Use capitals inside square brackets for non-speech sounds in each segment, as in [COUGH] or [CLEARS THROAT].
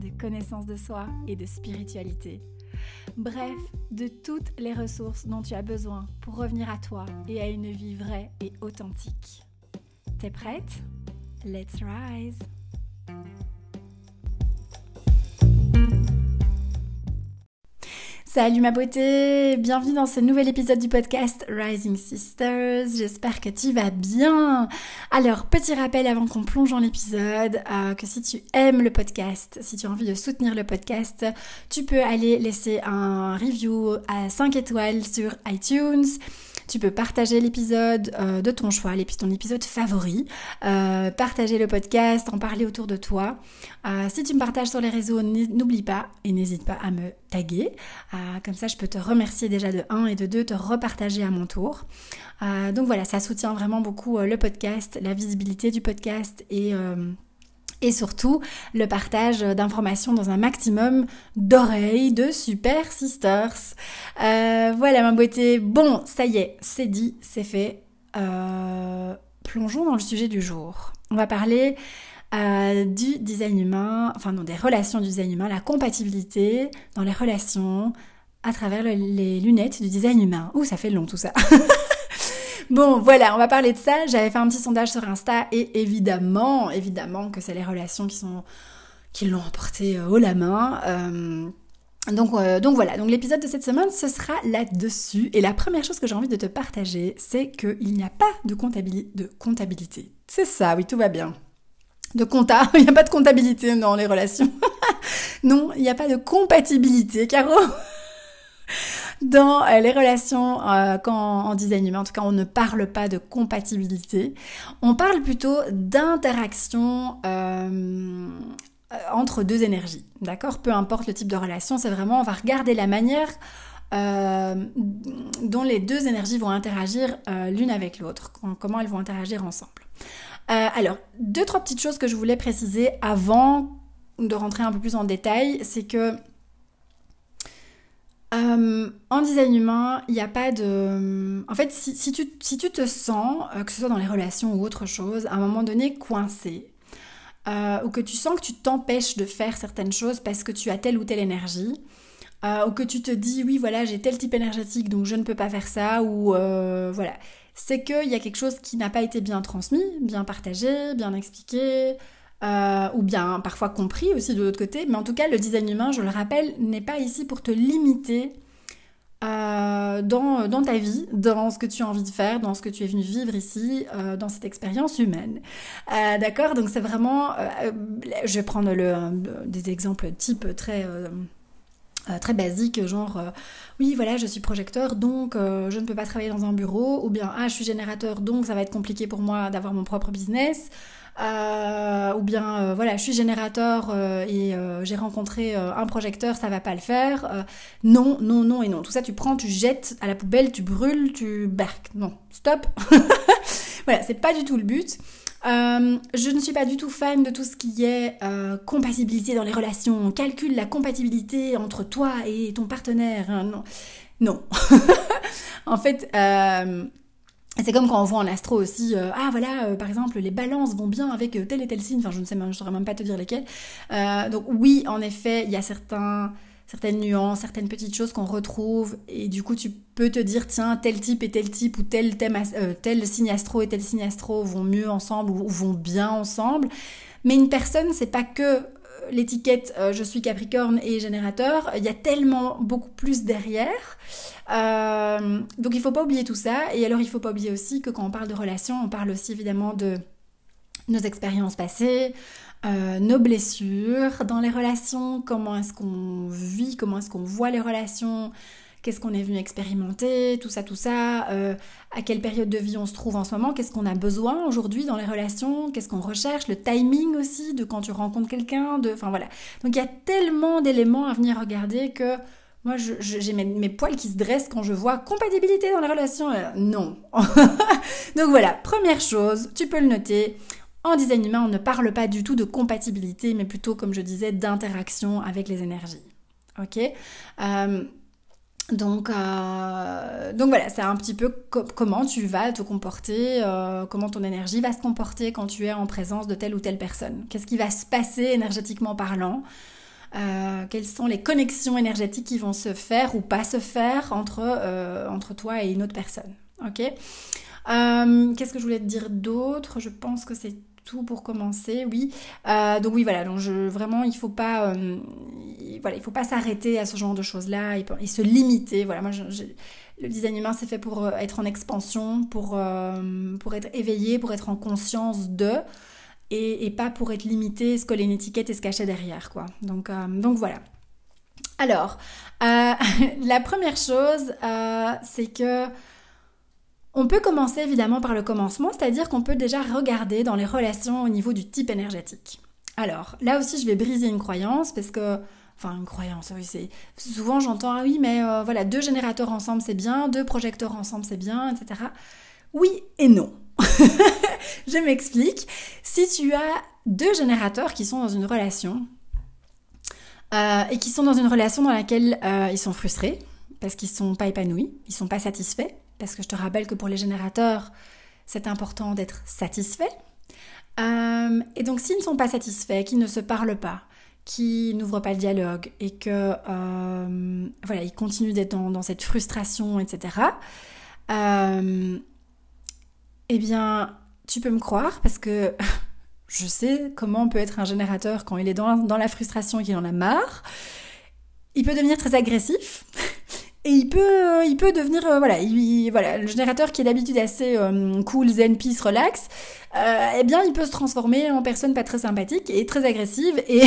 de connaissance de soi et de spiritualité. Bref, de toutes les ressources dont tu as besoin pour revenir à toi et à une vie vraie et authentique. T'es prête? Let's rise Salut ma beauté, bienvenue dans ce nouvel épisode du podcast Rising Sisters. J'espère que tu vas bien. Alors, petit rappel avant qu'on plonge dans l'épisode, euh, que si tu aimes le podcast, si tu as envie de soutenir le podcast, tu peux aller laisser un review à 5 étoiles sur iTunes. Tu peux partager l'épisode euh, de ton choix, ton épisode favori, euh, partager le podcast, en parler autour de toi. Euh, si tu me partages sur les réseaux, n'oublie pas et n'hésite pas à me taguer. comme ça, je peux te remercier déjà de 1 et de 2, te repartager à mon tour. donc voilà, ça soutient vraiment beaucoup le podcast, la visibilité du podcast et et surtout le partage d'informations dans un maximum d'oreilles de Super Sisters. Euh, voilà ma beauté. Bon, ça y est, c'est dit, c'est fait. Euh, plongeons dans le sujet du jour. On va parler euh, du design humain, enfin non, des relations du design humain, la compatibilité dans les relations à travers les lunettes du design humain. Ouh, ça fait long tout ça. [LAUGHS] Bon, voilà, on va parler de ça. J'avais fait un petit sondage sur Insta et évidemment, évidemment que c'est les relations qui sont qui l'ont emporté euh, haut la main. Euh, donc, euh, donc voilà, donc l'épisode de cette semaine, ce sera là-dessus. Et la première chose que j'ai envie de te partager, c'est qu'il n'y a pas de, de comptabilité. C'est ça, oui, tout va bien. De compta, [LAUGHS] il n'y a pas de comptabilité dans les relations. [LAUGHS] non, il n'y a pas de compatibilité, Caro dans euh, les relations euh, quand, en design humain. En tout cas, on ne parle pas de compatibilité. On parle plutôt d'interaction euh, entre deux énergies. D'accord? Peu importe le type de relation, c'est vraiment, on va regarder la manière dont les deux énergies vont interagir l'une avec l'autre, comment elles vont interagir ensemble. alors, deux, trois petites choses que je voulais préciser avant de rentrer un peu plus en détail, c'est que euh, en design humain, il n'y a pas de... En fait, si, tu, si tu, te sens, euh, que ce soit dans les relations ou autre chose, à un moment donné coincé, euh, ou que tu sens que tu t'empêches de faire certaines choses parce que tu as telle ou telle énergie, ou que tu te dis, oui, voilà, j'ai tel type énergétique, donc je ne peux pas faire ça, ou voilà, c'est qu'il y a quelque chose qui n'a pas été bien transmis, bien partagé, bien expliqué, euh, ou bien parfois compris aussi de l'autre côté. Mais en tout cas, le design humain, je le rappelle, n'est pas ici pour te limiter euh, dans, dans, ta vie, dans ce que tu as envie de faire, dans ce que tu es venu vivre ici, euh, dans cette expérience humaine. D'accord? Donc c'est vraiment, je vais prendre le, des exemples type très... très basiques, genre oui voilà je suis projecteur donc je ne peux pas travailler dans un bureau ou bien ah je suis générateur donc ça va être compliqué pour moi d'avoir mon propre business euh, ou bien euh, voilà, je suis générateur euh, et j'ai rencontré un projecteur, ça va pas le faire. non, non, non et non. Tout ça, tu prends, tu jettes à la poubelle, tu brûles, tu barques. Non, stop. [LAUGHS] voilà, c'est pas du tout le but. je ne suis pas du tout fan de tout ce qui est compatibilité dans les relations. On calcule la compatibilité entre toi et ton partenaire. Hein, non. Non. [LAUGHS] en fait, c'est comme quand on voit en astro aussi, euh, ah voilà, euh, par exemple, les balances vont bien avec euh, tel et tel signe, enfin je ne sais même, je saurais même pas te dire lesquels. donc oui, en effet, il y a certains, certaines nuances, certaines petites choses qu'on retrouve, et du coup tu peux te dire, tiens, tel type et tel type, ou tel, thème, tel signe astro et tel signe astro vont mieux ensemble, ou, vont bien ensemble. Mais une personne, c'est pas que l'étiquette je suis Capricorne et générateur, il y a tellement beaucoup plus derrière. Euh, donc il faut pas oublier tout ça. Et alors il faut pas oublier aussi que quand on parle de relations, on parle aussi évidemment de nos expériences passées, euh, nos blessures dans les relations, comment est-ce qu'on vit, comment est-ce qu'on voit les relations, qu'est-ce qu'on est venu expérimenter, tout ça, tout ça, euh, à quelle période de vie on se trouve en ce moment, qu'est-ce qu'on a besoin aujourd'hui dans les relations, qu'est-ce qu'on recherche, le timing aussi de quand tu rencontres quelqu'un, enfin voilà. Donc il y a tellement d'éléments à venir regarder que moi, j'ai mes, poils qui se dressent quand je vois compatibilité dans la relation. Euh, non. [LAUGHS] Donc voilà, première chose, tu peux le noter. En design humain, on ne parle pas du tout de compatibilité, mais plutôt, comme je disais, d'interaction avec les énergies. Ok? Euh, donc, euh, donc voilà, c'est un petit peu comment tu vas te comporter, euh, comment ton énergie va se comporter quand tu es en présence de telle ou telle personne. Qu'est-ce qui va se passer énergétiquement parlant Quelles sont les connexions énergétiques qui vont se faire ou pas se faire entre, entre toi et une autre personne. Ok? Qu'est-ce que je voulais te dire d'autre? Je pense que c'est tout pour commencer, oui. Euh, donc oui, voilà, donc vraiment, il faut pas, euh, voilà, il faut pas s'arrêter à ce genre de choses-là et, se limiter. Voilà, moi, le design humain, c'est fait pour euh, être en expansion, pour, pour être éveillé, pour être en conscience de, et, pas pour être limité, se coller une étiquette et se cacher derrière, quoi. Donc, donc voilà. Alors, [LAUGHS] la première chose, c'est que on peut commencer évidemment par le commencement, c'est-à-dire qu'on peut déjà regarder dans les relations au niveau du type énergétique. Alors, là aussi, je vais briser une croyance parce que enfin une croyance, oui, c'est souvent j'entends ah oui, mais euh, voilà, deux générateurs ensemble c'est bien, deux projecteurs ensemble c'est bien, etc. Oui et non. [LAUGHS] je m'explique. Si tu as deux générateurs qui sont dans une relation euh, et qui sont dans une relation dans laquelle euh, ils sont frustrés parce qu'ils sont pas épanouis, ils sont pas satisfaits, parce que je te rappelle que pour les générateurs, c'est important d'être satisfait. Euh, et donc s'ils ne sont pas satisfaits, qu'ils ne se parlent pas, qui n'ouvrent pas le dialogue et que euh, voilà, ils continuent d'être dans, cette frustration, etc. Euh, eh bien, tu peux me croire parce que [LAUGHS] je sais comment peut être un générateur quand il est dans, dans la frustration et qu'il en a marre. Il peut devenir très agressif. [LAUGHS] Et il peut, euh, il peut devenir, euh, voilà, il, voilà, le générateur qui est d'habitude assez euh, cool, zen, peace, relax, eh bien, il peut se transformer en personne pas très sympathique et très agressive et,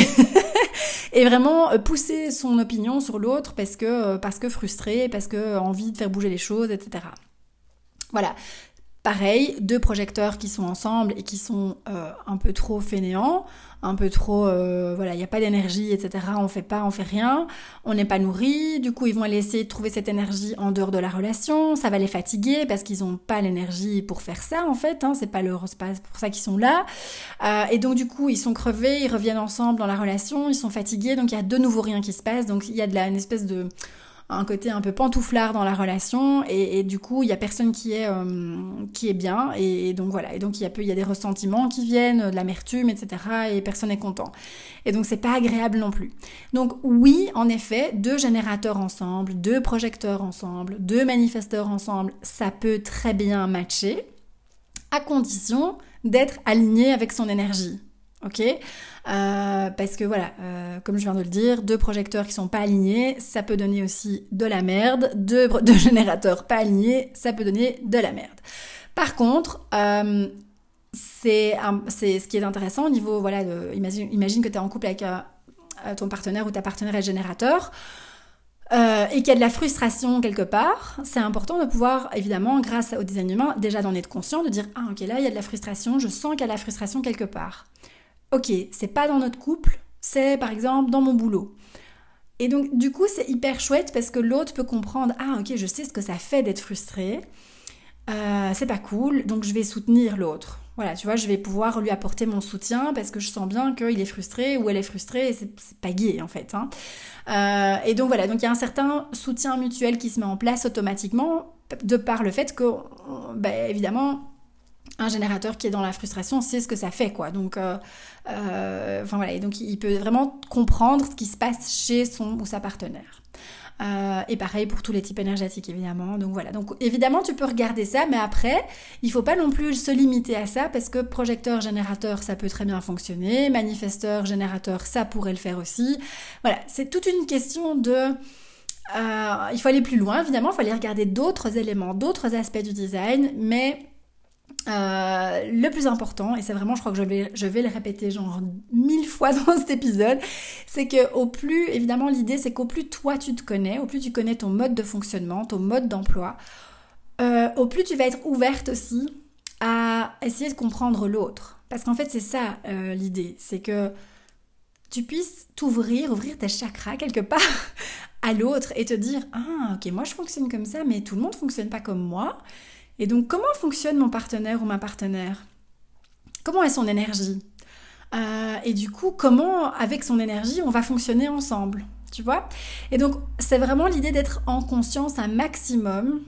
[LAUGHS] et vraiment pousser son opinion sur l'autre parce que, parce que frustré, parce que envie de faire bouger les choses, etc. Voilà. Pareil, deux projecteurs qui sont ensemble et qui sont un peu trop fainéants, un peu trop, euh, voilà, il n'y a pas d'énergie, etc. On fait pas, on fait rien, on n'est pas nourri. Du coup, ils vont aller essayer de trouver cette énergie en dehors de la relation. Ça va les fatiguer parce qu'ils n'ont pas l'énergie pour faire ça, en fait. Hein, c'est pas leur, pas pour ça qu'ils sont là. Euh, et donc, du coup, ils sont crevés, ils reviennent ensemble dans la relation, ils sont fatigués. Donc, il y a de nouveau rien qui se passe. Donc, il y a de la, une espèce de un côté un peu pantouflard dans la relation et, du coup il y a personne qui est euh, qui est bien et, donc voilà. Et donc il y a il y a des ressentiments qui viennent de l'amertume etc et personne n'est content. Et donc c'est pas agréable non plus. Donc oui en effet deux générateurs ensemble deux projecteurs ensemble deux manifesteurs ensemble ça peut très bien matcher à condition d'être aligné avec son énergie ok euh, Parce que voilà, euh, comme je viens de le dire, deux projecteurs qui sont pas alignés, ça peut donner aussi de la merde. Deux, [LAUGHS] générateurs pas alignés, ça peut donner de la merde. Par contre, euh, c'est ce qui est intéressant au niveau, voilà, imagine que tu es en couple avec ton partenaire ou ta partenaire est générateur. et qu'il y a de la frustration quelque part, c'est important de pouvoir, évidemment, grâce au design humain, déjà d'en être conscient, de dire Ah, ok, là, il y a de la frustration, je sens qu'il y a de la frustration quelque part ok, c'est pas dans notre couple, c'est par exemple dans mon boulot. Et donc du coup c'est hyper chouette parce que l'autre peut comprendre, ah ok, je sais ce que ça fait d'être frustré, euh, c'est pas cool, donc je vais soutenir l'autre. Voilà, tu vois, je vais pouvoir lui apporter mon soutien parce que je sens bien qu'il est frustré ou elle est frustrée c'est pas gay en fait. Hein. Euh, et donc voilà, donc il y a un certain soutien mutuel qui se met en place automatiquement de par le fait que, bah, évidemment, un générateur qui est dans la frustration sait ce que ça fait, quoi. Donc, euh, euh, voilà, et donc il peut vraiment comprendre ce qui se passe chez son ou sa partenaire. Euh, et pareil pour tous les types énergétiques, évidemment. Donc voilà. Donc évidemment, tu peux regarder ça, mais après, il faut pas non plus se limiter à ça parce que projecteur, générateur, ça peut très bien fonctionner. Manifesteur, générateur, ça pourrait le faire aussi. Voilà, c'est toute une question de il faut aller plus loin, évidemment, il faut aller regarder d'autres éléments, d'autres aspects du design, mais euh, le plus important, et c'est vraiment, je crois que je vais, je vais le répéter genre mille fois [LAUGHS] dans cet épisode, c'est que au plus, évidemment, l'idée c'est qu'au plus toi tu te connais, au plus tu connais ton mode de fonctionnement, ton mode d'emploi, euh, au plus tu vas être ouverte aussi à essayer de comprendre l'autre. Parce qu'en fait, c'est ça euh, l'idée, c'est que tu puisses t'ouvrir, ouvrir tes chakras quelque part [LAUGHS] à l'autre et te dire Ah, ok, moi je fonctionne comme ça, mais tout le monde fonctionne pas comme moi. Et donc, comment fonctionne mon partenaire ou ma partenaire? Comment est son énergie? Euh, Et du coup, comment, avec son énergie, on va fonctionner ensemble Tu vois? Et donc, c'est vraiment l'idée d'être en conscience un maximum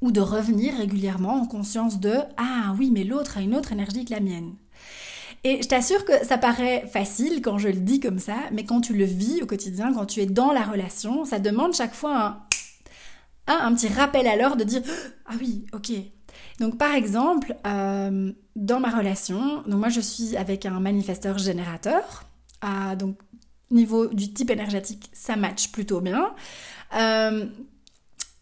ou de revenir régulièrement en conscience de Ah oui, mais l'autre a une autre énergie que la mienne. Et je t'assure que ça paraît facile quand je le dis comme ça, mais quand tu le vis au quotidien, quand tu es dans la relation, ça demande chaque fois un, un petit rappel à de dire Ah oui, ok. Donc par exemple, euh, dans ma relation, donc moi je suis avec un manifesteur générateur, ah, donc niveau du type énergétique, ça match plutôt bien. Euh,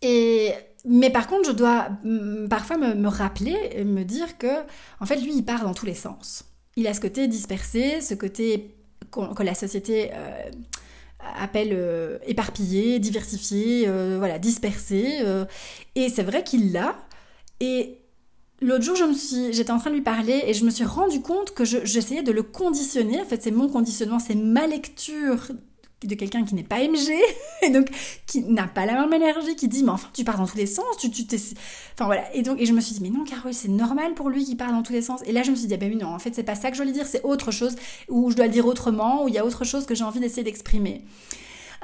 et mais par contre, je dois mm, parfois me, me, rappeler et me dire que, en fait, lui, il part dans tous les sens il a ce côté dispersé, ce côté que la société euh, appelle euh, éparpillé, diversifié, euh, voilà, dispersé. et c'est vrai qu'il l'a. Et l'autre jour, je me suis, j'étais en train de lui parler et je me suis rendu compte que j'essayais de le conditionner. En fait, c'est mon conditionnement, c'est ma lecture de quelqu'un qui n'est pas MG, [LAUGHS] et donc qui n'a pas la même énergie, qui dit mais enfin tu pars dans tous les sens, tu tu t'es... Enfin voilà, et donc et je me suis dit mais non Carole c'est normal pour lui qu'il part dans tous les sens, et là je me suis dit ah ben oui non en fait c'est pas ça que je dois lui dire, c'est autre chose, ou je dois le dire autrement, ou il y a autre chose que j'ai envie d'essayer d'exprimer.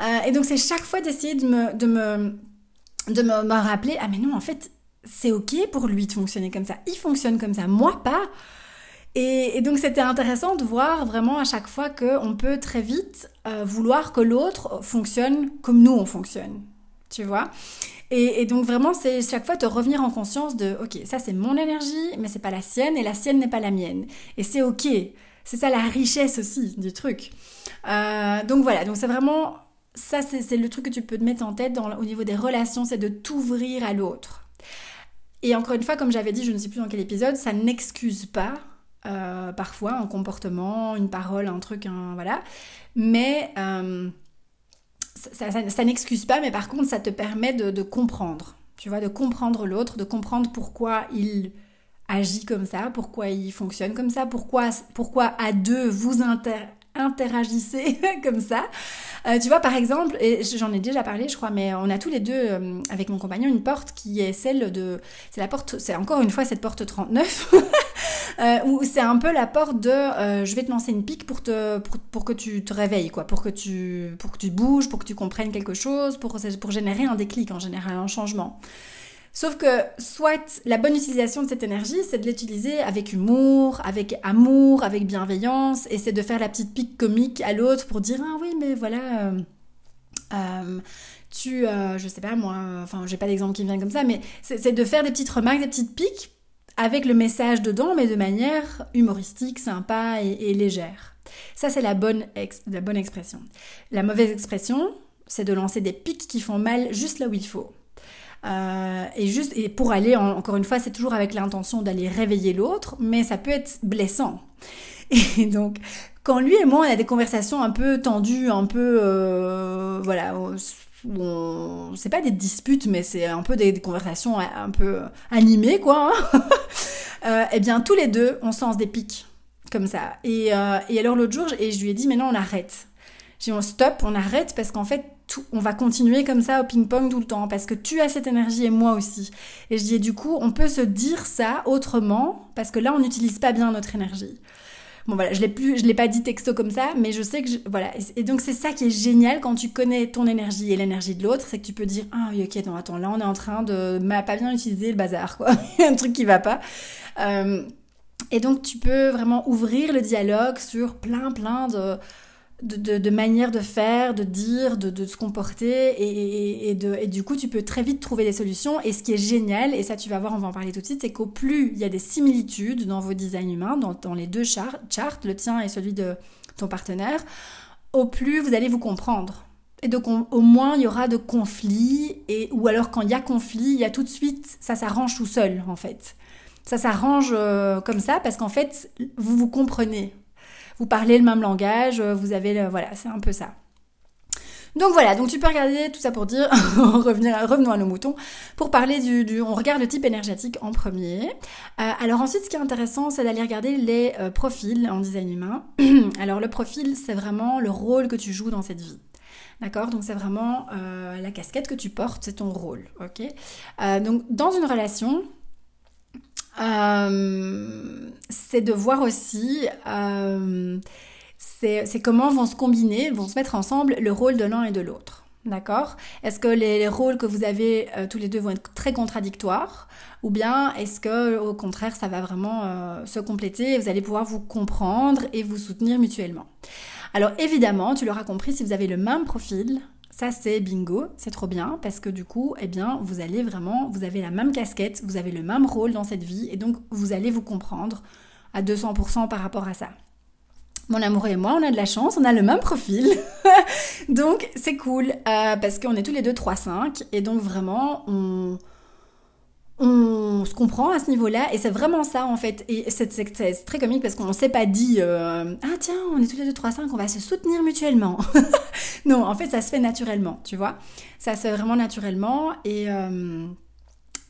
Euh, et donc c'est chaque fois d'essayer de me, de me, de me, me rappeler ah mais non en fait c'est ok pour lui de fonctionner comme ça, il fonctionne comme ça, moi pas. Et, donc c'était intéressant de voir vraiment à chaque fois qu'on peut très vite euh, vouloir que l'autre fonctionne comme nous on fonctionne, tu vois? Et, donc vraiment c'est chaque fois de revenir en conscience de ok ça c'est mon énergie mais c'est pas la sienne et la sienne n'est pas la mienne et c'est ok. C'est ça la richesse aussi du truc. Euh, donc voilà donc c'est vraiment ça c'est le truc que tu peux te mettre en tête au niveau des relations c'est de t'ouvrir à l'autre. Et encore une fois, comme j'avais dit, je ne sais plus dans quel épisode, ça n'excuse pas euh, parfois, un comportement, une parole, un truc, un, voilà. Mais euh, ça, n'excuse pas, mais par contre, ça te permet de, comprendre. Tu vois, de comprendre l'autre, de comprendre pourquoi il agit comme ça, pourquoi il fonctionne comme ça, pourquoi, pourquoi à deux vous inter interagissez [LAUGHS] comme ça. Euh, tu vois, par exemple, et j'en ai déjà parlé, je crois, mais on a tous les deux, euh, avec mon compagnon, une porte qui est celle de... C'est la porte, c'est encore une fois cette porte 39, [LAUGHS] euh, où c'est un peu la porte de je vais te lancer une pique pour, te, pour, que tu te réveilles, quoi, pour que tu, pour que tu bouges, pour que tu comprennes quelque chose, pour, pour générer un déclic en général, un changement. Sauf que soit la bonne utilisation de cette énergie, c'est de l'utiliser avec humour, avec amour, avec bienveillance, et c'est de faire la petite pique comique à l'autre pour dire ah oui mais voilà. Euh, euh, tu, euh, je sais pas moi, enfin j'ai pas d'exemple qui me vient comme ça, mais c'est de faire des petites remarques, des petites piques avec le message dedans, mais de manière humoristique, sympa et, légère. Ça c'est la la bonne expression. La mauvaise expression, c'est de lancer des piques qui font mal juste là où il faut. Euh, et juste, et pour aller, encore une fois, c'est toujours avec l'intention d'aller réveiller l'autre, mais ça peut être blessant. [LAUGHS] Et donc, quand lui et moi, on a des conversations un peu tendues, un peu, euh, voilà, c'est pas des disputes, mais c'est un peu des, conversations un peu animées, quoi. Hein. [LAUGHS] euh, eh bien, tous les deux, on se des pics comme ça. Et, euh, et alors l'autre jour, et je lui ai dit, mais non, on arrête. J'ai dit, on stop, on arrête, parce qu'en fait, on va continuer comme ça au ping-pong tout le temps parce que tu as cette énergie et moi aussi. Et je dis, du coup, on peut se dire ça autrement parce que là, on n'utilise pas bien notre énergie. Bon voilà, je l'ai plus, je l'ai pas dit texto comme ça, mais je sais que voilà. Et donc c'est ça qui est génial quand tu connais ton énergie et l'énergie de l'autre, c'est que tu peux dire ah oui ok non attends là on est en train de m'a pas bien utilisé le bazar quoi, [LAUGHS] un truc qui va pas. Euh, et donc tu peux vraiment ouvrir le dialogue sur plein plein de de, manière de faire, de dire, de, se comporter et du coup tu peux très vite trouver des solutions et ce qui est génial, et ça tu vas voir, on va en parler tout de suite, c'est qu'au plus il y a des similitudes dans vos designs humains, dans, les deux charts, le tien et celui de ton partenaire, au plus vous allez vous comprendre. Et donc au moins il y aura de conflits, et, ou alors quand il y a conflit, il y a tout de suite, ça s'arrange tout seul en fait. Ça s'arrange euh, comme ça parce qu'en fait, vous vous comprenez. Vous parlez le même langage, vous avez le, voilà, c'est un peu ça. Donc voilà, donc tu peux regarder tout ça pour dire, [LAUGHS] revenons à nos moutons, pour parler du, on regarde le type énergétique en premier. Euh, alors ensuite, ce qui est intéressant, c'est d'aller regarder les euh, profils en design humain. [CLEARS THROAT] alors le profil, c'est vraiment le rôle que tu joues dans cette vie. D'accord? Donc c'est vraiment euh, la casquette que tu portes, c'est ton rôle. Ok? Donc dans une relation, c'est de voir aussi c'est comment vont se combiner, vont se mettre ensemble le rôle de l'un et de l'autre. D'accord? Est-ce que les, rôles que vous avez euh, tous les deux vont être très contradictoires? Ou bien est-ce que au contraire ça va vraiment euh, se compléter et vous allez pouvoir vous comprendre et vous soutenir mutuellement? Alors évidemment, tu l'auras compris, si vous avez le même profil, ça c'est bingo, c'est trop bien parce que du coup, eh bien, vous allez vraiment, vous avez la même casquette, vous avez le même rôle dans cette vie et donc vous allez vous comprendre à 200% par rapport à ça. Mon amoureux et moi, on a de la chance, on a le même profil. [LAUGHS] donc c'est cool euh, parce qu'on est tous les deux 3-5 et donc vraiment on, on se comprend à ce niveau-là et c'est vraiment ça en fait. Et c'est très comique parce qu'on ne s'est pas dit euh, Ah tiens, on est tous les deux 3-5, on va se soutenir mutuellement. [LAUGHS] [LAUGHS] non, en fait ça se fait naturellement, tu vois. Ça se fait vraiment naturellement et, euh,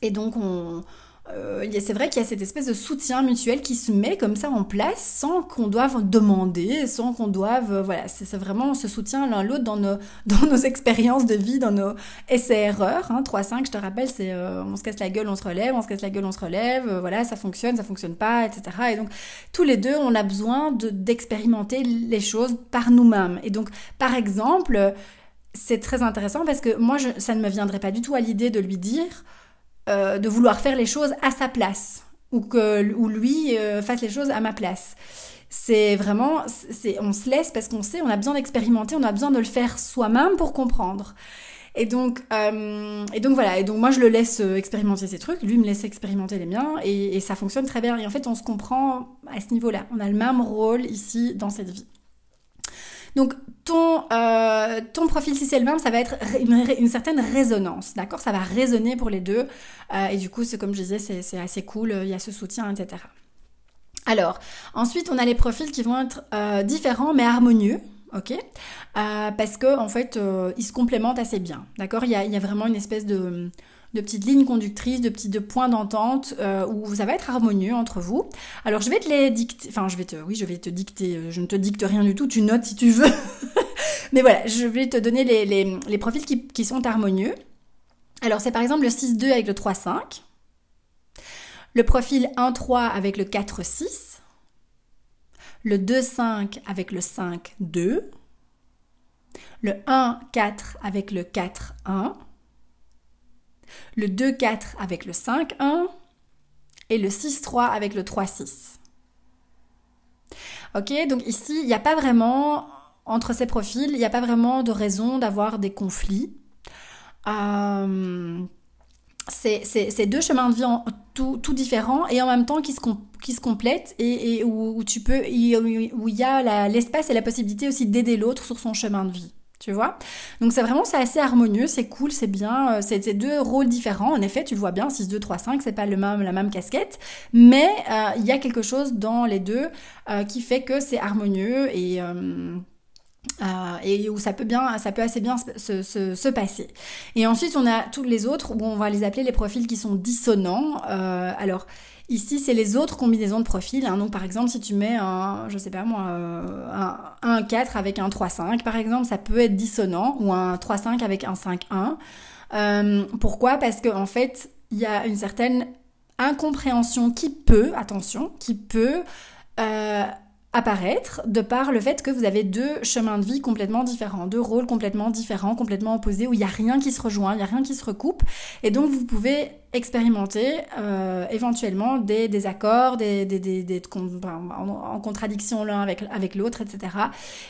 et donc on euh, c'est vrai qu'il y a cette espèce de soutien mutuel qui se met comme ça en place sans qu'on doive demander, sans qu'on doive... Euh, voilà, c'est vraiment ce soutien l'un l'autre dans nos, [LAUGHS] dans nos expériences de vie, dans nos essais-erreurs. Hein. 3-5, je te rappelle, c'est euh, on se casse la gueule, on se relève, on se casse la gueule, on se relève, voilà, ça fonctionne, ça fonctionne pas, etc. Et donc, tous les deux, on a besoin d'expérimenter les choses par nous-mêmes. Et donc, par exemple, c'est très intéressant parce que moi, ça ne me viendrait pas du tout à l'idée de lui dire... Euh, de vouloir faire les choses à sa place ou que ou lui euh, fasse les choses à ma place. C'est vraiment, c'est, on se laisse parce qu'on sait, on a besoin d'expérimenter, on a besoin de le faire soi-même pour comprendre. Et donc, euh, et donc voilà, et donc moi je le laisse expérimenter ses trucs, lui me laisse expérimenter les miens, et, et ça fonctionne très bien. Et en fait, on se comprend à ce niveau-là. On a le même rôle ici dans cette vie. Donc ton, euh, ton profil, si c'est le même, ça va être une, certaine résonance, d'accord? Ça va résonner pour les deux. Euh, et du coup, c'est comme je disais, c'est assez cool, il y a ce soutien, etc. Alors, ensuite, on a les profils qui vont être euh, différents mais harmonieux. Ok, parce que en fait, ils se complémentent assez bien. D'accord, il y a, vraiment une espèce de, de petites lignes conductrices, de petits points d'entente euh, où ça va être harmonieux entre vous. Alors je vais te les dicter, enfin je vais te, oui je vais te dicter, euh, je ne te dicte rien du tout, tu notes si tu veux. [LAUGHS] Mais voilà, je vais te donner les, profils qui, qui, sont harmonieux. Alors c'est par exemple le 6-2 avec le 3-5, le profil 1-3 avec le 4-6, le 2-5 avec le 5-2, le 1-4 avec le 4-1, le 2-4 avec le 5-1 et le 6-3 avec le 3-6. Ok, donc ici, il n'y a pas vraiment, entre ces profils, il n'y a pas vraiment de raison d'avoir des conflits. Euh, c'est deux chemins de vie tout, différents et en même temps qui se, complètent et, où, tu peux, où il y a l'espace et la possibilité aussi d'aider l'autre sur son chemin de vie tu vois? Donc c'est vraiment c'est assez harmonieux, c'est cool, c'est bien, euh, c'est deux rôles différents. En effet, tu le vois bien, 6 2 3 5, c'est pas le même la même casquette, mais euh, il y a quelque chose dans les deux euh, qui fait que c'est harmonieux et et où ça peut bien, ça peut assez bien se, se, passer. Et ensuite, on a tous les autres où on va les appeler les profils qui sont dissonants. alors, Ici, c'est les autres combinaisons de profils. Hein. Donc, par exemple, si tu mets un, je sais pas moi, euh, un 1-4 avec un 3-5, par exemple, ça peut être dissonant, ou un 3-5 avec un 5-1. Euh, pourquoi? Parce qu'en en fait, il y a une certaine incompréhension qui peut, attention, qui peut euh, apparaître de par le fait que vous avez deux chemins de vie complètement différents, deux rôles complètement différents, complètement opposés, où il n'y a rien qui se rejoint, il n'y a rien qui se recoupe. Et donc vous pouvez expérimenter euh, éventuellement des désaccords, des, des, des, des en, contradiction l'un avec, avec l'autre, etc.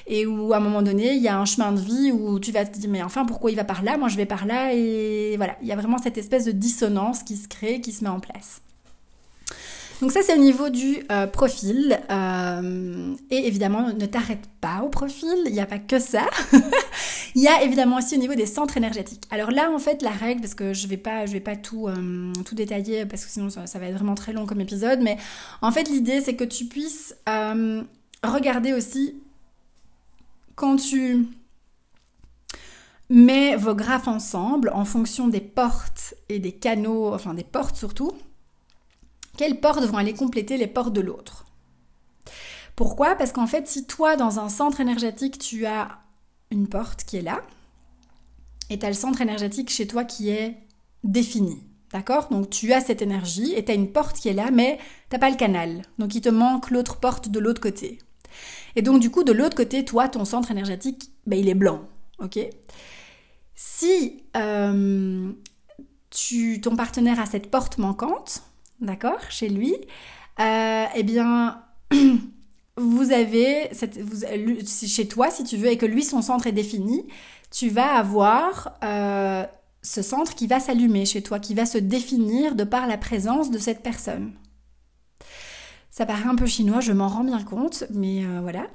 Et où à un moment donné, il y a un chemin de vie où tu vas te dire, mais enfin, pourquoi il va par là, moi je vais par là, et voilà, il y a vraiment cette espèce de dissonance qui se crée, qui se met en place. Donc ça c'est au niveau du euh, profil. Euh, et évidemment, ne t'arrête pas au profil, il n'y a pas que ça. [LAUGHS] il y a évidemment aussi au niveau des centres énergétiques. Alors là en fait la règle, parce que je ne vais pas, je vais pas tout, euh, tout détailler, parce que sinon ça, va être vraiment très long comme épisode, mais en fait l'idée c'est que tu puisses regarder aussi quand tu mets vos graphes ensemble en fonction des portes et des canaux, enfin des portes surtout, quelles portes vont aller compléter les portes de l'autre? Pourquoi? Parce qu'en fait, si toi, dans un centre énergétique, tu as une porte qui est là, et tu as le centre énergétique chez toi qui est défini, D'accord? Donc tu as cette énergie et tu as une porte qui est là, mais t'as pas le canal. Donc il te manque l'autre porte de l'autre côté. Et donc du coup, de l'autre côté, toi, ton centre énergétique, ben, il est blanc. Ok? Si euh, ton partenaire a cette porte manquante, d'accord, chez lui, euh, eh bien, [CLEARS THROAT] vous avez, cette, chez toi, si tu veux, et que lui, son centre est défini, tu vas avoir euh, ce centre qui va s'allumer chez toi, qui va se définir de par la présence de cette personne. Ça paraît un peu chinois, je m'en rends bien compte, mais euh, voilà.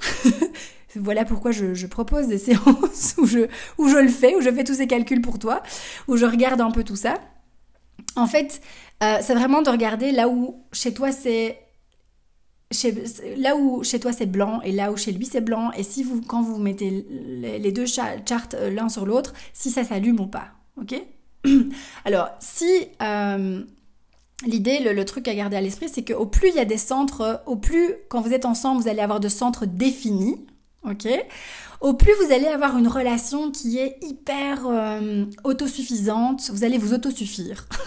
[LAUGHS] voilà pourquoi je, propose des [LAUGHS] séances où je, où je le fais, où je fais tous ces calculs pour toi, où je regarde un peu tout ça. En fait, euh, c'est vraiment de regarder là où chez toi c'est là où chez toi c'est blanc et là où chez lui c'est blanc. Et si vous quand vous mettez les deux charts euh, l'un sur l'autre si ça s'allume ou pas ok? [CLEARS THROAT] Alors si euh, l'idée le, le, truc à garder à l'esprit c'est qu'au plus il y a des centres au plus quand vous êtes ensemble vous allez avoir de centres définis ok? Au plus vous allez avoir une relation qui est hyper euh, autosuffisante, vous allez vous autosuffire. [LAUGHS]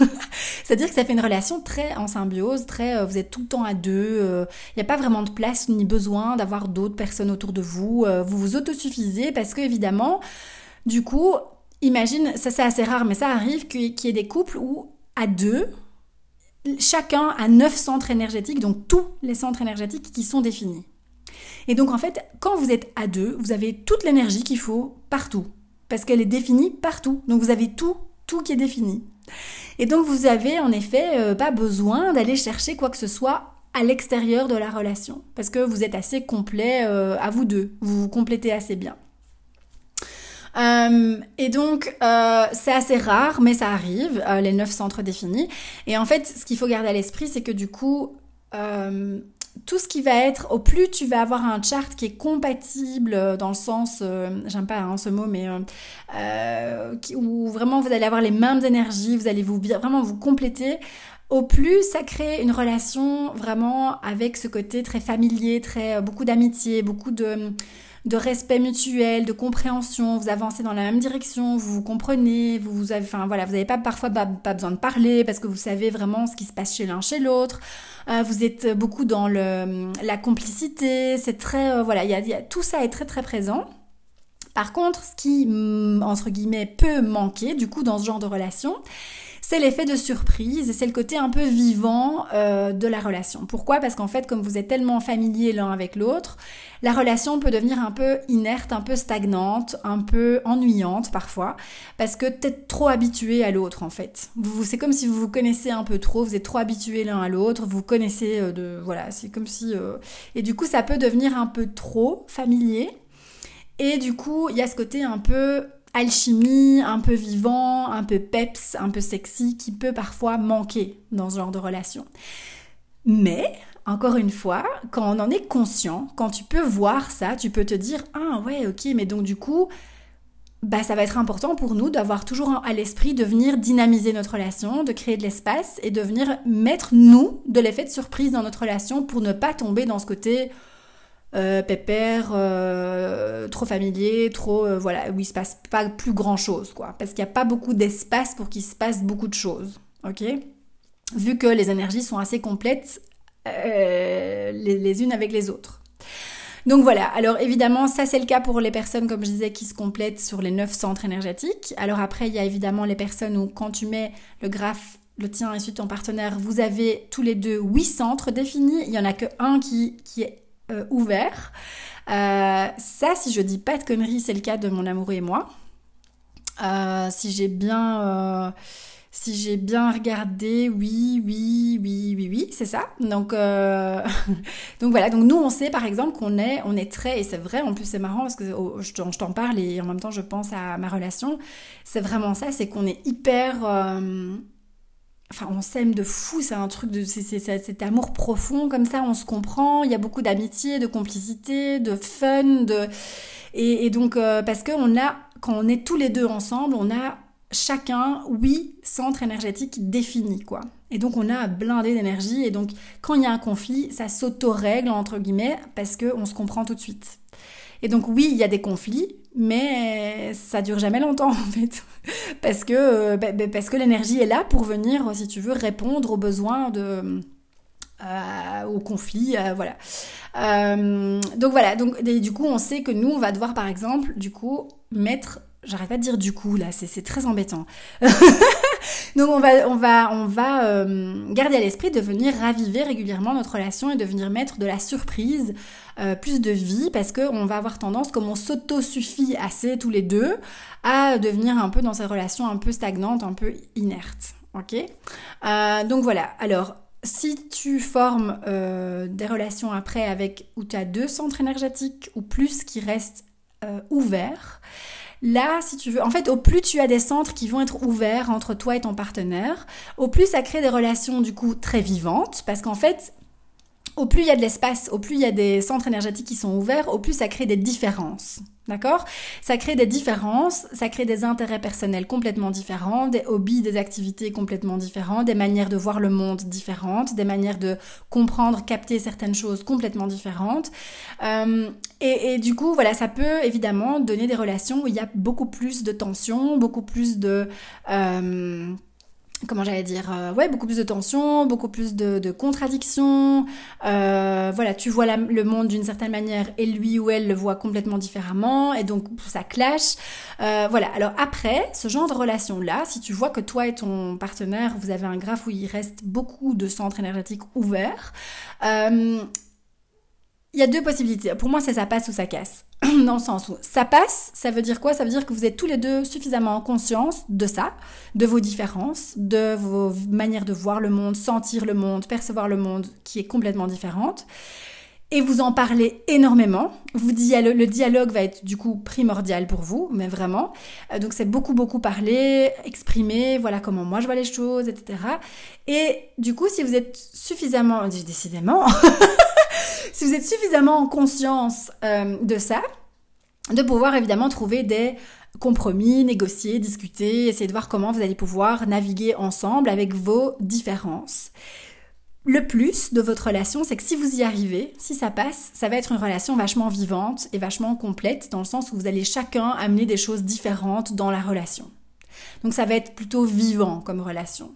C'est-à-dire que ça fait une relation très en symbiose, très euh, vous êtes tout le temps à deux, euh, il n'y a pas vraiment de place ni besoin d'avoir d'autres personnes autour de vous, vous vous autosuffisez parce que évidemment, du coup, imagine, ça c'est assez rare, mais ça arrive qu'il y ait des couples où à deux, chacun a neuf centres énergétiques, donc tous les centres énergétiques qui sont définis. Et donc en fait, quand vous êtes à deux, vous avez toute l'énergie qu'il faut partout, parce qu'elle est définie partout. Donc vous avez tout, tout qui est défini. Et donc vous avez en effet euh, pas besoin d'aller chercher quoi que ce soit à l'extérieur de la relation, parce que vous êtes assez complet euh, à vous deux, vous vous complétez assez bien. Euh, et donc, c'est assez rare, mais ça arrive, les neuf centres définis. Et en fait, ce qu'il faut garder à l'esprit, c'est que du coup, tout ce qui va être, au plus tu vas avoir un chart qui est compatible euh, dans le sens, euh, j'aime pas hein, ce mot, mais euh, où vraiment vous allez avoir les mêmes énergies, vous allez vous vraiment vous compléter. Au plus ça crée une relation vraiment avec ce côté très familier, très beaucoup d'amitié, beaucoup de de respect mutuel, de compréhension, vous avancez dans la même direction, vous vous comprenez, vous, vous avez, enfin voilà, vous n'avez pas parfois pas, besoin de parler parce que vous savez vraiment ce qui se passe chez l'un chez l'autre. Euh, vous êtes beaucoup dans le, la complicité, c'est très, euh, voilà, y a, y a, tout ça est très très présent. Par contre, ce qui, mm, entre guillemets, peut manquer, du coup, dans ce genre de relation, c'est l'effet de surprise et c'est le côté un peu vivant euh, de la relation. Pourquoi? Parce qu'en fait, comme vous êtes tellement familiers l'un avec l'autre, la relation peut devenir un peu inerte, un peu stagnante, un peu ennuyante parfois, parce que êtes trop habitué à l'autre en fait. Vous, c'est comme si vous vous connaissez un peu trop, vous êtes trop habitué l'un à l'autre, vous connaissez euh, de, voilà, c'est comme si, euh, et du coup ça peut devenir un peu trop familier. Et du coup, il y a ce côté un peu alchimie, un peu vivant, un peu peps, un peu sexy, qui peut parfois manquer dans ce genre de relation. Mais, encore une fois, quand on en est conscient, quand tu peux voir ça, tu peux te dire, ah ouais, ok, mais donc du coup, bah, ça va être important pour nous d'avoir toujours à l'esprit de venir dynamiser notre relation, de créer de l'espace et de venir mettre nous de l'effet de surprise dans notre relation pour ne pas tomber dans ce côté euh, pépère, euh, trop familier, trop euh, voilà, où il se passe pas plus grand chose quoi, parce qu'il n'y a pas beaucoup d'espace pour qu'il se passe beaucoup de choses, ok? Vu que les énergies sont assez complètes les, unes avec les autres. Donc voilà, alors évidemment ça c'est le cas pour les personnes comme je disais qui se complètent sur les neuf centres énergétiques. Alors après il y a évidemment les personnes où quand tu mets le graphe le tien et celui ton partenaire, vous avez tous les deux huit centres définis. Il y en a que un qui, qui est euh, ouvert. Euh, ça, si je dis pas de conneries, c'est le cas de mon amoureux et moi. Euh, si j'ai bien Si j'ai bien regardé, oui, oui, oui, oui, oui, c'est ça. Donc, [LAUGHS] donc voilà. Donc nous, on sait par exemple qu'on est, on est très, et c'est vrai. En plus, c'est marrant parce que oh, je t'en parle et en même temps, je pense à ma relation. C'est vraiment ça, c'est qu'on est hyper. Enfin, on s'aime de fou. C'est un truc de, c'est cet amour profond comme ça. On se comprend. Il y a beaucoup d'amitié, de complicité, de fun, de et, donc euh, parce que on a, quand on est tous les deux ensemble, on a chacun, oui, centre énergétique défini, quoi. Et donc on a à blinder d'énergie, et donc quand il y a un conflit, ça s'auto-règle, entre guillemets, parce qu'on se comprend tout de suite. Et donc oui, il y a des conflits, mais ça dure jamais longtemps [LAUGHS] en fait, parce que, euh, bah, bah, parce que l'énergie est là pour venir, si tu veux, répondre aux besoins de... Euh, au conflit, euh, voilà. donc voilà, donc du coup on sait que nous on va devoir par exemple du coup mettre J'arrête pas de dire du coup là, c'est très embêtant. [LAUGHS] Donc on va, euh, garder à l'esprit de venir raviver régulièrement notre relation et de venir mettre de la surprise, euh, plus de vie, parce qu'on va avoir tendance, comme on s'auto-suffit assez tous les deux, à devenir un peu dans cette relation un peu stagnante, un peu inerte. Ok? Euh, Donc voilà. Alors si tu formes des relations après avec où tu as deux centres énergétiques ou plus qui restent ouverts, Là, si tu veux, en fait, au plus tu as des centres qui vont être ouverts entre toi et ton partenaire, au plus ça crée des relations du coup très vivantes, parce qu'en fait, au plus il y a de l'espace, au plus il y a des centres énergétiques qui sont ouverts, au plus ça crée des différences. D'accord? Ça crée des différences, ça crée des intérêts personnels complètement différents, des hobbies, des activités complètement différentes, des manières de voir le monde différentes, des manières de comprendre, capter certaines choses complètement différentes. Euh, et, du coup, voilà, ça peut évidemment donner des relations où il y a beaucoup plus de tension, beaucoup plus de... Euh, comment j'allais dire, euh, ouais, beaucoup plus de tension, beaucoup plus de, contradictions. Euh, voilà, tu vois le monde d'une certaine manière et lui ou elle le voit complètement différemment et donc ça clash. Euh, voilà. Alors après, ce genre de relation là, si tu vois que toi et ton partenaire, vous avez un graphe où il reste beaucoup de centres énergétiques ouverts, il y a deux possibilités. Pour moi, c'est ça passe ou ça casse. [CLEARS THROAT] Dans le sens où ça passe, ça veut dire quoi? Ça veut dire que vous êtes tous les deux suffisamment en conscience de ça, de vos différences, de vos manières de voir le monde, sentir le monde, percevoir le monde qui est complètement différente. Et vous en parlez énormément. Vous le dialogue va être du coup primordial pour vous, mais vraiment. Euh, donc c'est beaucoup beaucoup parler, exprimer, voilà comment moi je vois les choses, etc. Et du coup, si vous êtes suffisamment, décidément, [LAUGHS] si vous êtes suffisamment en conscience euh, de ça, de pouvoir évidemment trouver des compromis, négocier, discuter, essayer de voir comment vous allez pouvoir naviguer ensemble avec vos différences. Le plus de votre relation, c'est que si vous y arrivez, si ça passe, ça va être une relation vachement vivante et vachement complète, dans le sens où vous allez chacun amener des choses différentes dans la relation. Donc ça va être plutôt vivant comme relation.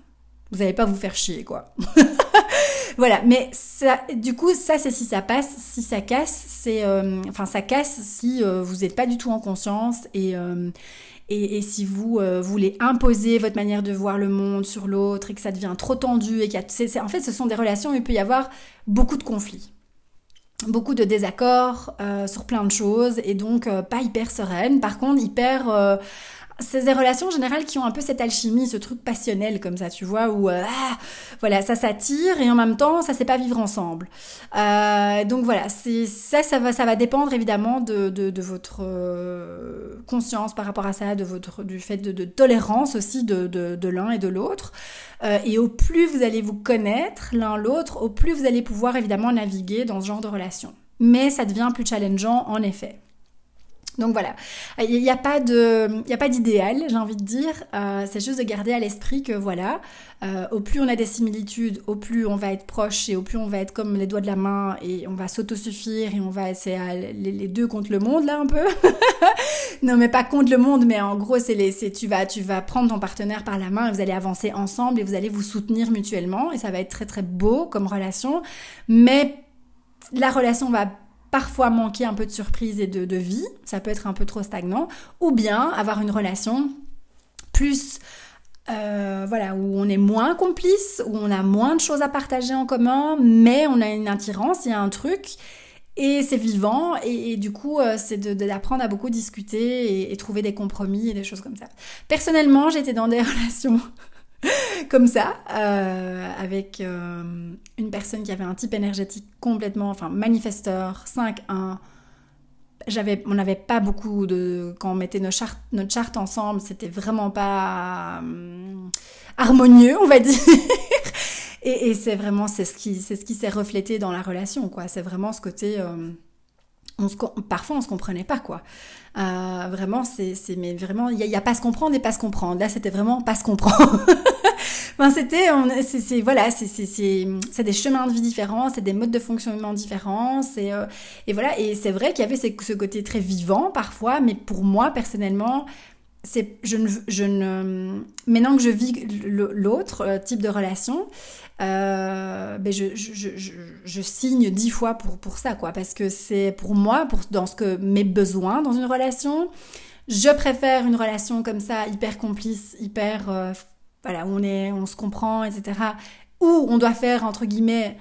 Vous n'allez pas vous faire chier, quoi. [LAUGHS] voilà, mais ça, du coup, ça, c'est si ça passe. Si ça casse, c'est, euh, enfin, ça casse si euh, vous n'êtes pas du tout en conscience et euh, et, si vous voulez imposer votre manière de voir le monde sur l'autre et que ça devient trop tendu et en fait, ce sont des relations où il peut y avoir beaucoup de conflits beaucoup de désaccords sur plein de choses et donc pas hyper sereine. Par contre, hyper c'est des relations générales qui ont un peu cette alchimie, ce truc passionnel comme ça, tu vois, où euh, ah, voilà, ça s'attire et en même temps, ça sait pas vivre ensemble. Euh, donc voilà, ça, ça va, ça va dépendre évidemment de, votre euh, conscience par rapport à ça, de votre, du fait de, de tolérance aussi de, de l'un et de l'autre. et au plus vous allez vous connaître l'un l'autre, au plus vous allez pouvoir évidemment naviguer dans ce genre de relation. Mais ça devient plus challengeant en effet. Donc voilà, il n'y a pas d'idéal, j'ai envie de dire. Euh, c'est juste de garder à l'esprit que voilà, euh, au plus on a des similitudes, au plus on va être proche et au plus on va être comme les doigts de la main et on va s'autosuffire et on va c'est les, deux contre le monde là un peu. [LAUGHS] non mais pas contre le monde, mais en gros c'est tu vas tu vas prendre ton partenaire par la main et vous allez avancer ensemble et vous allez vous soutenir mutuellement et ça va être très très beau comme relation, mais la relation va parfois manquer un peu de surprise et de, vie, ça peut être un peu trop stagnant, ou bien avoir une relation plus euh, voilà, où on est moins complice, où on a moins de choses à partager en commun, mais on a une attirance, il y a un truc, et c'est vivant, et, du coup, euh, c'est d'apprendre à beaucoup discuter et, trouver des compromis et des choses comme ça. Personnellement, j'étais dans des [LAUGHS] relations comme ça, euh, avec euh, une personne qui avait un type énergétique complètement, enfin manifesteur, 5-1. J'avais, on n'avait pas beaucoup de, quand on mettait nos chartes, notre charte ensemble, c'était vraiment pas harmonieux, on va dire. [LAUGHS] et, c'est vraiment, c'est ce qui, c'est ce qui s'est reflété dans la relation, quoi. C'est vraiment ce côté on se, parfois on se comprenait pas quoi. Euh, vraiment, c'est, mais vraiment, il y, a pas se comprendre et pas se comprendre. Là, c'était vraiment pas se comprendre. [LAUGHS] enfin, c'était, c'est, voilà, c'est, c'est, des chemins de vie différents, c'est des modes de fonctionnement différents, c'est, euh, et voilà, et c'est vrai qu'il y avait ce côté très vivant parfois, mais pour moi personnellement, c'est je ne, je ne maintenant que je vis l'autre euh, type de relation euh, ben je, je, je, je, signe dix fois pour, pour ça quoi parce que c'est pour moi pour dans ce que mes besoins dans une relation je préfère une relation comme ça hyper complice hyper voilà on est on se comprend etc où on doit faire entre guillemets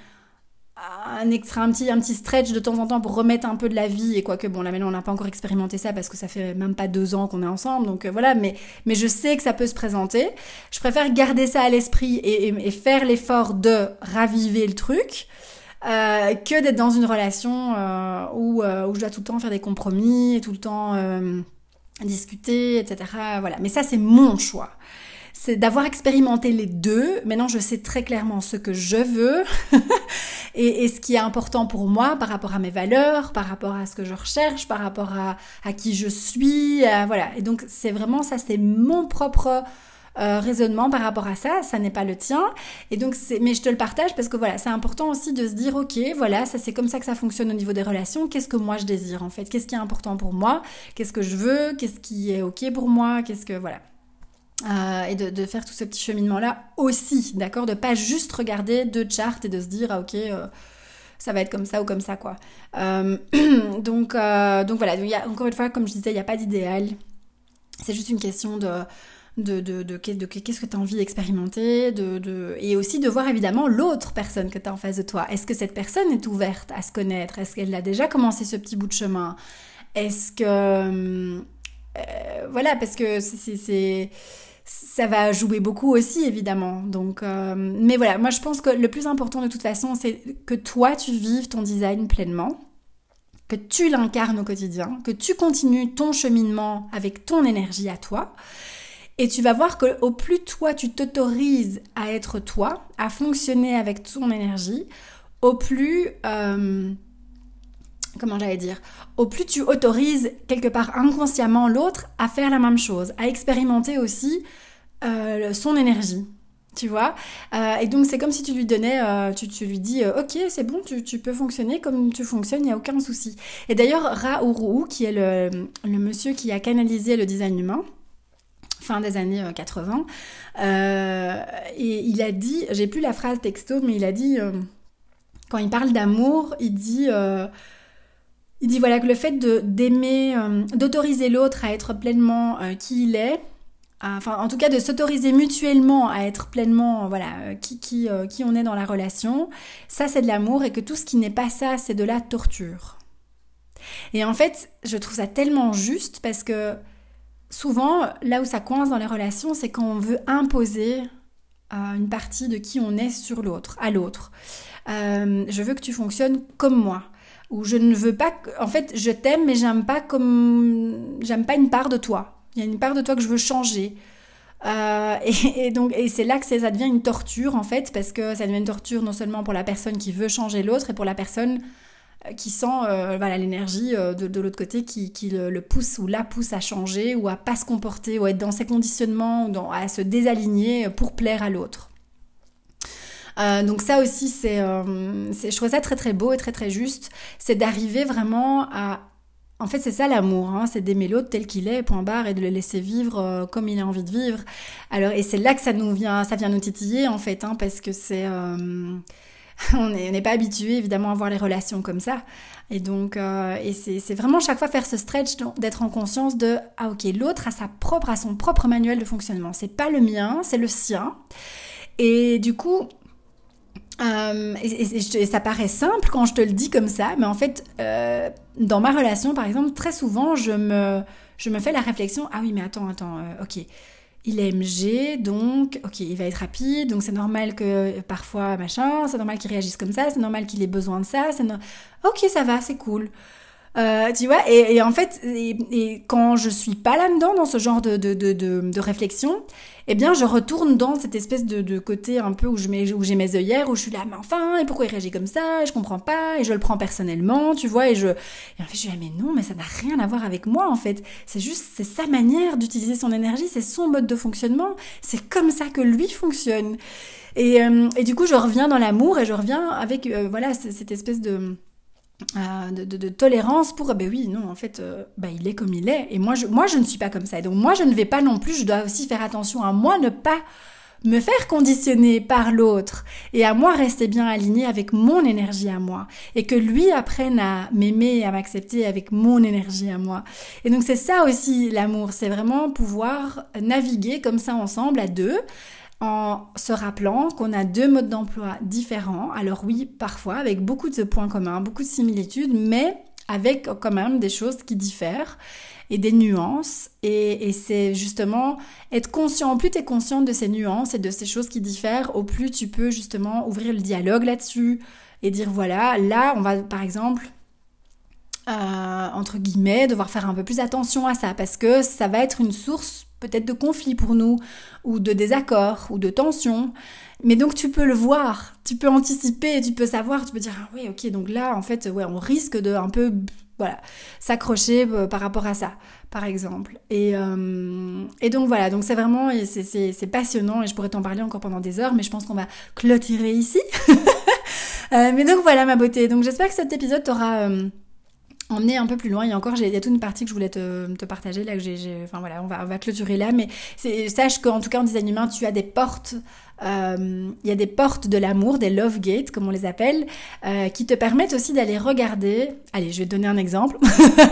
un extra, un petit, un petit stretch de temps en temps pour remettre un peu de la vie. Et quoique bon là maintenant on n'a pas encore expérimenté ça parce que ça fait même pas deux ans qu'on est ensemble. Donc euh, voilà mais mais je sais que ça peut se présenter. Je préfère garder ça à l'esprit et, et, faire l'effort de raviver le truc euh, que d'être dans une relation euh, où, où je dois tout le temps faire des compromis et tout le temps discuter etc voilà. Mais ça c'est mon choix c'est d'avoir expérimenté les deux. Maintenant, je sais très clairement ce que je veux [LAUGHS] et, ce qui est important pour moi par rapport à mes valeurs, par rapport à ce que je recherche, par rapport à, qui je suis. voilà. Et donc, c'est vraiment ça, c'est mon propre euh, raisonnement par rapport à ça, ça n'est pas le tien. Et donc, c'est, mais je te le partage parce que voilà, c'est important aussi de se dire, ok, voilà, ça c'est comme ça que ça fonctionne au niveau des relations. Qu'est-ce que moi je désire en fait? Qu'est-ce qui est important pour moi? Qu'est-ce que je veux? Qu'est-ce qui est ok pour moi? Qu'est-ce que voilà. Euh, et de, faire tout ce petit cheminement-là aussi, d'accord? De pas juste regarder deux charts et de se dire, ah ok, euh, ça va être comme ça ou comme ça, quoi. Euh, [CLEARS THROAT] donc, donc voilà, a, encore une fois, comme je disais, il n'y a pas d'idéal. C'est juste une question de, de, de, qu'est-ce que tu as envie d'expérimenter, de, et aussi de voir évidemment l'autre personne que tu as en face de toi. Est-ce que cette personne est ouverte à se connaître? Est-ce qu'elle a déjà commencé ce petit bout de chemin? Est-ce que... voilà, parce que c'est ça va jouer beaucoup aussi évidemment. Donc, euh, mais voilà, moi je pense que le plus important de toute façon, c'est que toi tu vives ton design pleinement, que tu l'incarnes au quotidien, que tu continues ton cheminement avec ton énergie à toi. Et tu vas voir que au plus toi tu t'autorises à être toi, à fonctionner avec ton énergie, au plus euh, comment j'allais dire, au plus tu autorises quelque part inconsciemment l'autre à faire la même chose, à expérimenter aussi euh, son énergie. Tu vois? Euh, Et donc c'est comme si tu lui donnais, euh, tu, lui dis, ok, c'est bon, tu, peux fonctionner comme tu fonctionnes, il n'y a aucun souci. Et d'ailleurs, Ra qui est le, monsieur qui a canalisé le design humain, fin des années 80, et il a dit, j'ai plus la phrase texto, mais il a dit, quand il parle d'amour, il dit il dit voilà que le fait d'aimer, euh, d'autoriser l'autre à être pleinement euh, qui il est, enfin en tout cas de s'autoriser mutuellement à être pleinement voilà euh, qui qui, qui on est dans la relation, ça c'est de l'amour et que tout ce qui n'est pas ça c'est de la torture. Et en fait, je trouve ça tellement juste parce que souvent là où ça coince dans les relations, c'est quand on veut imposer une partie de qui on est sur l'autre, à l'autre. je veux que tu fonctionnes comme moi où je ne veux pas en fait je t'aime mais j'aime pas comme j'aime pas une part de toi. Il y a une part de toi que je veux changer. Euh, [LAUGHS] et, donc et c'est là que ça devient une torture en fait parce que ça devient une torture non seulement pour la personne qui veut changer l'autre et pour la personne euh, qui sent euh, voilà l'énergie de, l'autre côté qui, qui le, pousse ou la pousse à changer ou à pas se comporter ou à être dans ses conditionnements ou à se désaligner pour plaire à l'autre euh, donc ça aussi, euh, c'est, je trouve ça très très beau et très très juste. C'est d'arriver vraiment à... En fait, c'est ça l'amour, hein, c'est d'aimer l'autre tel qu'il est, point barre, et de le laisser vivre euh, comme il a envie de vivre. Alors, et c'est là que ça nous vient, ça vient nous titiller en fait, hein, parce que c'est... [LAUGHS] on n'est pas habitué évidemment à voir les relations comme ça. Et donc, et c'est vraiment chaque fois faire ce stretch d'être en conscience de ah ok l'autre a sa propre a son propre manuel de fonctionnement. C'est pas le mien, c'est le sien. Et du coup, euh, et, ça paraît simple quand je te le dis comme ça, mais en fait, euh, dans ma relation, par exemple, très souvent, je me, je me fais la réflexion, ah oui, mais attends, attends, euh, ok, il est MG, donc, ok, il va être rapide, donc c'est normal que parfois, machin, c'est normal qu'il réagisse comme ça, c'est normal qu'il ait besoin de ça, c'est ok, ça va, c'est cool. Tu vois, et, en fait, et, quand je suis pas là-dedans, dans ce genre de, de, de, de, réflexion, eh bien, je retourne dans cette espèce de, côté un peu où je mets, où j'ai mes œillères, où je suis là, mais enfin, et pourquoi il réagit comme ça, je comprends pas, et je le prends personnellement, tu vois, et je, et en fait, je suis là, mais non, mais ça n'a rien à voir avec moi, en fait. C'est juste, c'est sa manière d'utiliser son énergie, c'est son mode de fonctionnement, c'est comme ça que lui fonctionne. Et, euh, et du coup, je reviens dans l'amour, et je reviens avec, euh, voilà, cette espèce de, euh, de, tolérance pour ben oui non en fait euh, ben il est comme il est. Et moi je moi je ne suis pas comme ça. Et donc moi je ne vais pas non plus je dois aussi faire attention à moi ne pas me faire conditionner par l'autre et à moi rester bien aligné avec mon énergie à moi. Et que lui apprenne à m'aimer et à m'accepter avec mon énergie à moi. Et donc c'est ça aussi l'amour, c'est vraiment pouvoir naviguer comme ça ensemble à deux en se rappelant qu'on a deux modes d'emploi différents. Alors oui, parfois avec beaucoup de points communs, beaucoup de similitudes, mais avec quand même des choses qui diffèrent et des nuances. Et, c'est justement être conscient, plus tu es consciente de ces nuances et de ces choses qui diffèrent, au plus tu peux justement ouvrir le dialogue là-dessus et dire voilà, là on va par exemple euh, entre guillemets, devoir faire un peu plus attention à ça parce que ça va être une source peut-être de conflit pour nous ou de désaccord ou de tension. Mais donc tu peux le voir, tu peux anticiper, tu peux savoir, tu peux dire ah oui ok donc là en fait ouais on risque de un peu voilà s'accrocher euh, par rapport à ça par exemple. Et, euh, donc voilà donc c'est vraiment c'est passionnant et je pourrais t'en parler encore pendant des heures mais je pense qu'on va clôturer ici. [LAUGHS] mais donc voilà ma beauté donc j'espère que cet épisode t'aura emmener un peu plus loin. A encore, il y a toute une partie que je voulais te, te partager là que j'ai, enfin voilà, on va, on va clôturer là, mais sache qu'en tout cas en design humain, tu as des portes. Euh, il y a des portes de l'amour, des love gates comme on les appelle, euh, qui te permettent aussi d'aller regarder. Allez, je vais te donner un exemple,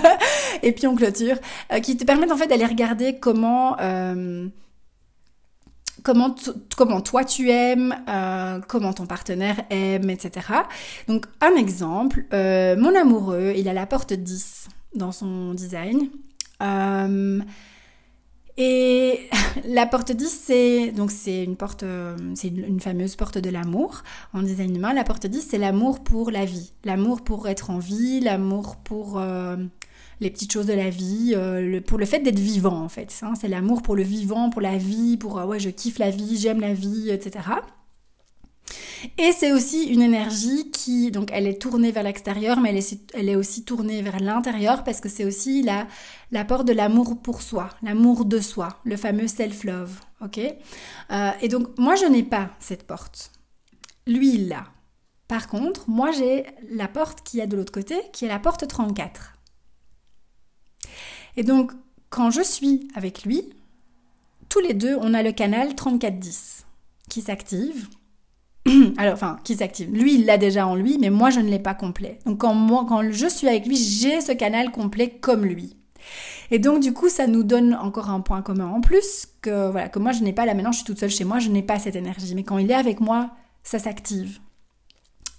[LAUGHS] et puis on clôture, euh, qui te permettent en fait d'aller regarder comment comment, comment toi tu aimes, euh, comment ton partenaire aime, etc. Donc un exemple, euh, mon amoureux, il a la porte 10 dans son design. Euh, et [LAUGHS] la porte 10, c'est donc c'est une porte, c'est une, fameuse porte de l'amour en design humain. La porte 10, c'est l'amour pour la vie, l'amour pour être en vie, l'amour pour les petites choses de la vie, euh, pour le fait d'être vivant en fait. Hein. c'est l'amour pour le vivant, pour la vie, pour euh, ouais je kiffe la vie, j'aime la vie, etc. Et c'est aussi une énergie qui, donc elle est tournée vers l'extérieur, mais elle est, elle est, aussi tournée vers l'intérieur parce que c'est aussi la, l'apport de l'amour pour soi, l'amour de soi, le fameux self-love, ok? Euh, Et donc moi je n'ai pas cette porte. Lui il l'a. Par contre, moi j'ai la porte qui est de l'autre côté, qui est la porte 34. Et donc, quand je suis avec lui, tous les deux, on a le canal 3410 qui s'active. [CLEARS THROAT] Alors, enfin, qui s'active. Lui, il l'a déjà en lui, mais moi, je ne l'ai pas complet. Donc, quand, moi, quand je suis avec lui, j'ai ce canal complet comme lui. Et donc, du coup, ça nous donne encore un point commun en plus, que, voilà, que moi, je n'ai pas, là maintenant, je suis toute seule chez moi, je n'ai pas cette énergie. Mais quand il est avec moi, ça s'active.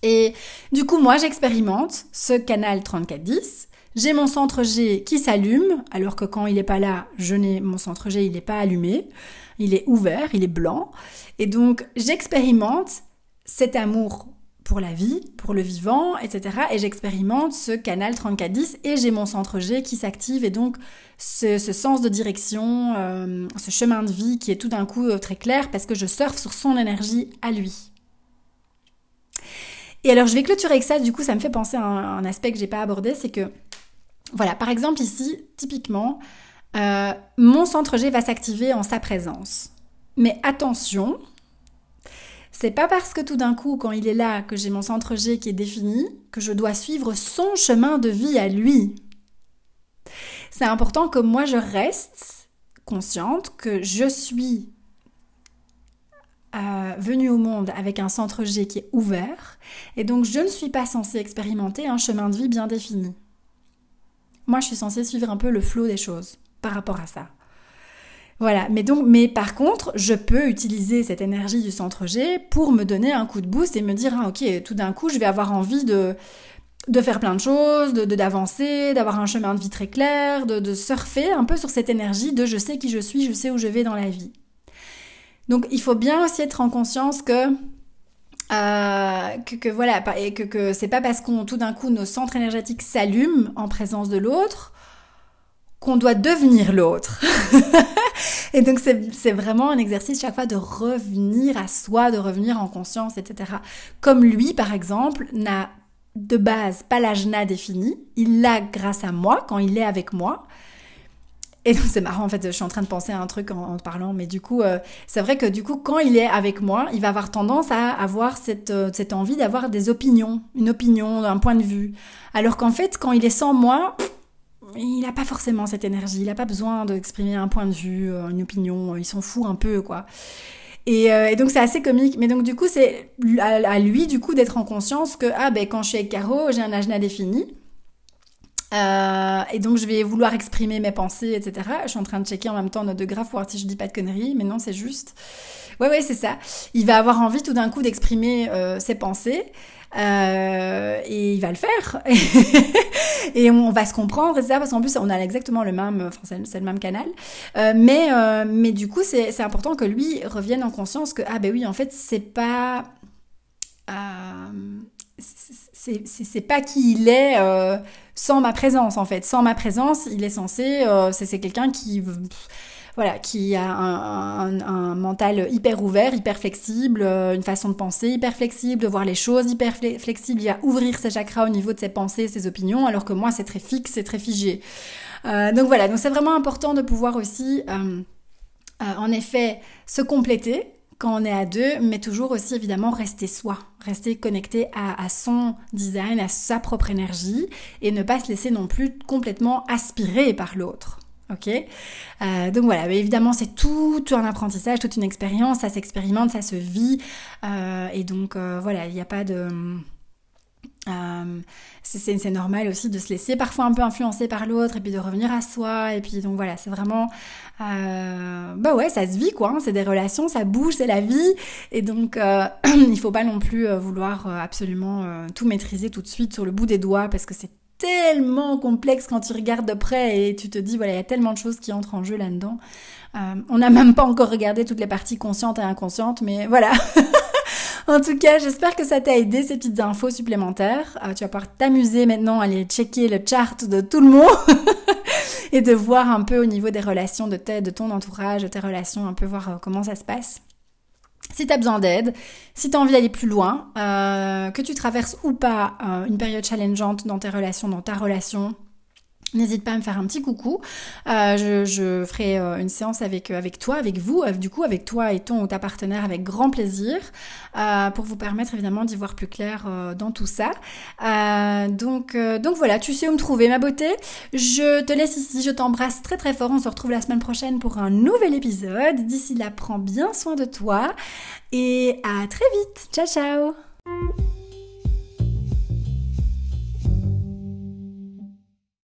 Et du coup, moi, j'expérimente ce canal 3410 j'ai mon centre G qui s'allume, alors que quand il n'est pas là, je n'ai mon centre G, il n'est pas allumé, il est ouvert, il est blanc. Et donc j'expérimente cet amour pour la vie, pour le vivant, etc. Et j'expérimente ce canal 3410 et j'ai mon centre G qui s'active et donc ce, sens de direction, euh, ce chemin de vie qui est tout d'un coup euh, très clair parce que je surfe sur son énergie à lui. Et alors je vais clôturer avec ça, du coup ça me fait penser à un, un aspect que j'ai pas abordé, c'est que voilà, par exemple ici, typiquement, euh, mon centre G va s'activer en sa présence. Mais attention, c'est pas parce que tout d'un coup, quand il est là, que j'ai mon centre G qui est défini, que je dois suivre son chemin de vie à lui. C'est important que moi je reste consciente que je suis euh, venue au monde avec un centre G qui est ouvert et donc je ne suis pas censée expérimenter un chemin de vie bien défini. Moi, je suis censée suivre un peu le flot des choses par rapport à ça. Voilà, mais donc, mais par contre, je peux utiliser cette énergie du centre G pour me donner un coup de boost et me dire, ah, ok, tout d'un coup, je vais avoir envie de, de faire plein de choses, de d'avancer, d'avoir un chemin de vie très clair, de, de surfer un peu sur cette énergie de je sais qui je suis, je sais où je vais dans la vie. Donc il faut bien aussi être en conscience que euh, que, voilà et que, que c'est pas parce qu'on tout d'un coup nos centres énergétiques s'allument en présence de l'autre qu'on doit devenir l'autre. [LAUGHS] et donc c'est vraiment un exercice chaque fois de revenir à soi, de revenir en conscience, etc. Comme lui, par exemple, n'a de base pas l'ajna défini, il l'a grâce à moi, quand il est avec moi. Et donc c'est marrant en fait, je suis en train de penser à un truc en, parlant, mais du coup, euh, c'est vrai que du coup, quand il est avec moi, il va avoir tendance à avoir cette, euh, cette envie d'avoir des opinions, une opinion, un point de vue. Alors qu'en fait, quand il est sans moi, il n'a pas forcément cette énergie, il n'a pas besoin d'exprimer un point de vue, euh, une opinion, il s'en fout un peu, quoi. Et, donc c'est assez comique. Mais donc du coup, c'est à, lui, du coup, d'être en conscience que, ah ben quand je suis avec Caro, j'ai un agenda défini. Euh, et donc je vais vouloir exprimer mes pensées, etc. Je suis en train de checker en même temps note de pour voir si je dis pas de conneries, mais non, c'est juste. Ouais, ouais, c'est ça. Il va avoir envie tout d'un coup d'exprimer euh, ses pensées. Euh, et il va le faire [LAUGHS] et on va se comprendre etc parce qu'en plus on a exactement le même enfin c'est le même canal mais mais du coup c'est important que lui revienne en conscience que ah ben oui en fait c'est pas c'est pas qui il est sans ma présence en fait. Sans ma présence, il est censé, euh, c'est quelqu'un qui voilà, qui a un, mental hyper ouvert, hyper flexible, euh, une façon de penser hyper flexible, de voir les choses hyper flexible. Il va ouvrir ses chakras au niveau de ses pensées, ses opinions, alors que moi c'est très fixe, c'est très figé. donc voilà, donc c'est vraiment important de pouvoir aussi, en effet, se compléter quand on est à deux, mais toujours aussi évidemment rester soi, rester connecté à, son design, à sa propre énergie et ne pas se laisser non plus complètement aspirer par l'autre. Ok? Euh, Donc voilà, mais évidemment c'est tout, un apprentissage, toute une expérience, ça s'expérimente, ça se vit euh, et donc euh, voilà, il n'y a pas de... Euh, c'est normal aussi de se laisser parfois un peu influencer par l'autre et puis de revenir à soi. Et puis donc voilà c'est vraiment euh, bah ouais ça se vit quoi hein. c'est des relations ça bouge c'est la vie. Et donc euh, [CLEARS THROAT] il faut pas non plus euh, vouloir absolument tout maîtriser tout de suite sur le bout des doigts parce que c'est tellement complexe quand tu regardes de près et tu te dis voilà il y a tellement de choses qui entrent en jeu là-dedans. On n'a même pas encore regardé toutes les parties conscientes et inconscientes mais voilà [LAUGHS] En tout cas, j'espère que ça t'a aidé ces petites infos supplémentaires. Euh, tu vas pouvoir t'amuser maintenant à aller checker le chart de tout le monde [LAUGHS] et de voir un peu au niveau des relations de, de ton entourage, de tes relations, un peu voir euh, comment ça se passe. Si tu as besoin d'aide, si tu as envie d'aller plus loin, euh, que tu traverses ou pas une période challengeante dans tes relations, dans ta relation, N'hésite pas à me faire un petit coucou. Euh, je, ferai euh, une séance avec, euh, avec toi, avec vous, du coup avec toi et ton ou ta partenaire avec grand plaisir pour vous permettre évidemment d'y voir plus clair dans tout ça. donc, donc voilà, tu sais où me trouver ma beauté. Je te laisse ici, je t'embrasse très très fort. On se retrouve la semaine prochaine pour un nouvel épisode. D'ici là, prends bien soin de toi et à très vite. Ciao ciao